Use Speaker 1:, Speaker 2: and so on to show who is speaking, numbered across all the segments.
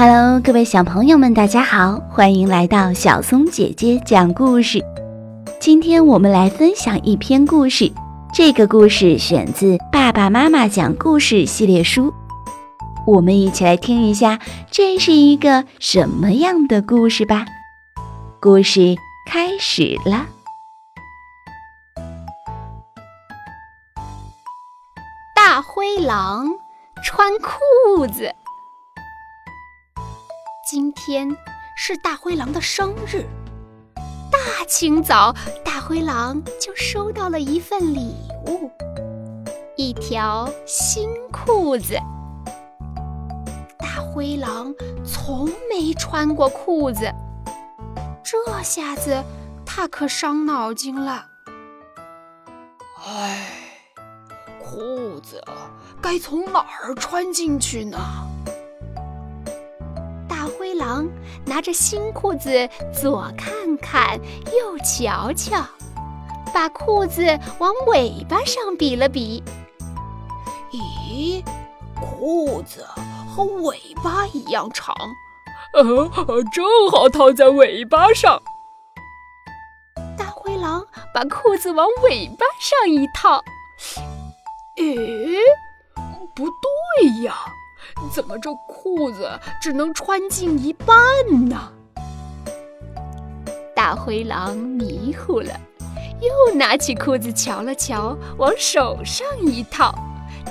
Speaker 1: Hello，各位小朋友们，大家好，欢迎来到小松姐姐讲故事。今天我们来分享一篇故事，这个故事选自《爸爸妈妈讲故事》系列书。我们一起来听一下，这是一个什么样的故事吧。故事开始了。
Speaker 2: 大灰狼穿裤子。今天是大灰狼的生日，大清早，大灰狼就收到了一份礼物——一条新裤子。大灰狼从没穿过裤子，这下子他可伤脑筋了。
Speaker 3: 唉，裤子该从哪儿穿进去呢？
Speaker 2: 狼拿着新裤子，左看看，右瞧瞧，把裤子往尾巴上比了比。
Speaker 3: 咦，裤子和尾巴一样长，呃，正好套在尾巴上。
Speaker 2: 大灰狼把裤子往尾巴上一套，
Speaker 3: 咦，不对呀！怎么这裤子只能穿进一半呢？
Speaker 2: 大灰狼迷糊了，又拿起裤子瞧了瞧，往手上一套，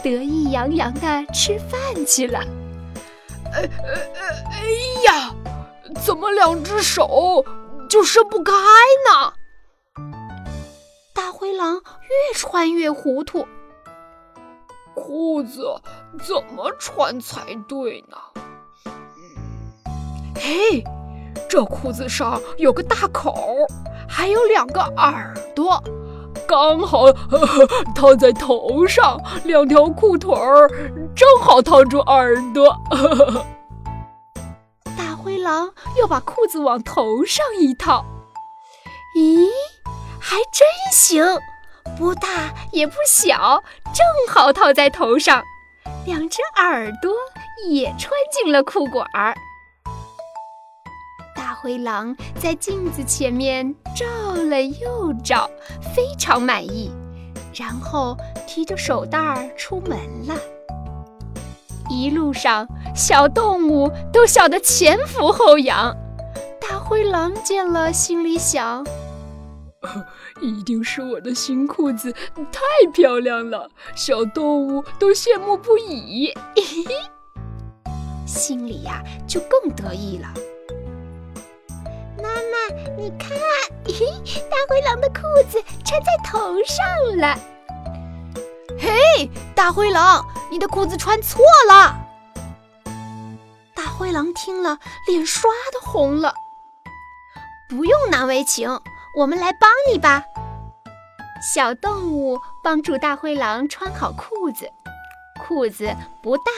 Speaker 2: 得意洋洋地吃饭去了。
Speaker 3: 哎哎哎呀，怎么两只手就伸不开呢？
Speaker 2: 大灰狼越穿越糊涂。
Speaker 3: 裤子怎么穿才对呢？嘿，这裤子上有个大口，还有两个耳朵，刚好呵呵套在头上。两条裤腿儿正好套住耳朵。呵呵
Speaker 2: 大灰狼又把裤子往头上一套，咦，还真行。不大也不小，正好套在头上，两只耳朵也穿进了裤管儿。大灰狼在镜子前面照了又照，非常满意，然后提着手袋儿出门了。一路上，小动物都笑得前俯后仰。大灰狼见了，心里想。
Speaker 3: 一定是我的新裤子太漂亮了，小动物都羡慕不已，
Speaker 2: 心里呀就更得意了。
Speaker 4: 妈妈，你看，大灰狼的裤子穿在头上了。
Speaker 2: 嘿，大灰狼，你的裤子穿错了。大灰狼听了，脸刷的红了。不用难为情。我们来帮你吧，小动物帮助大灰狼穿好裤子，裤子不大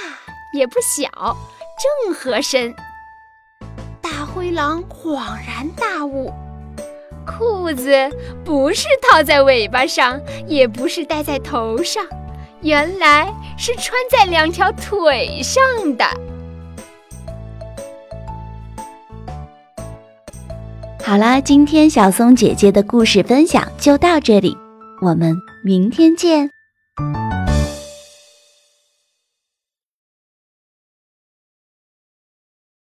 Speaker 2: 也不小，正合身。大灰狼恍然大悟，裤子不是套在尾巴上，也不是戴在头上，原来是穿在两条腿上的。
Speaker 1: 好啦，今天小松姐姐的故事分享就到这里，我们明天见。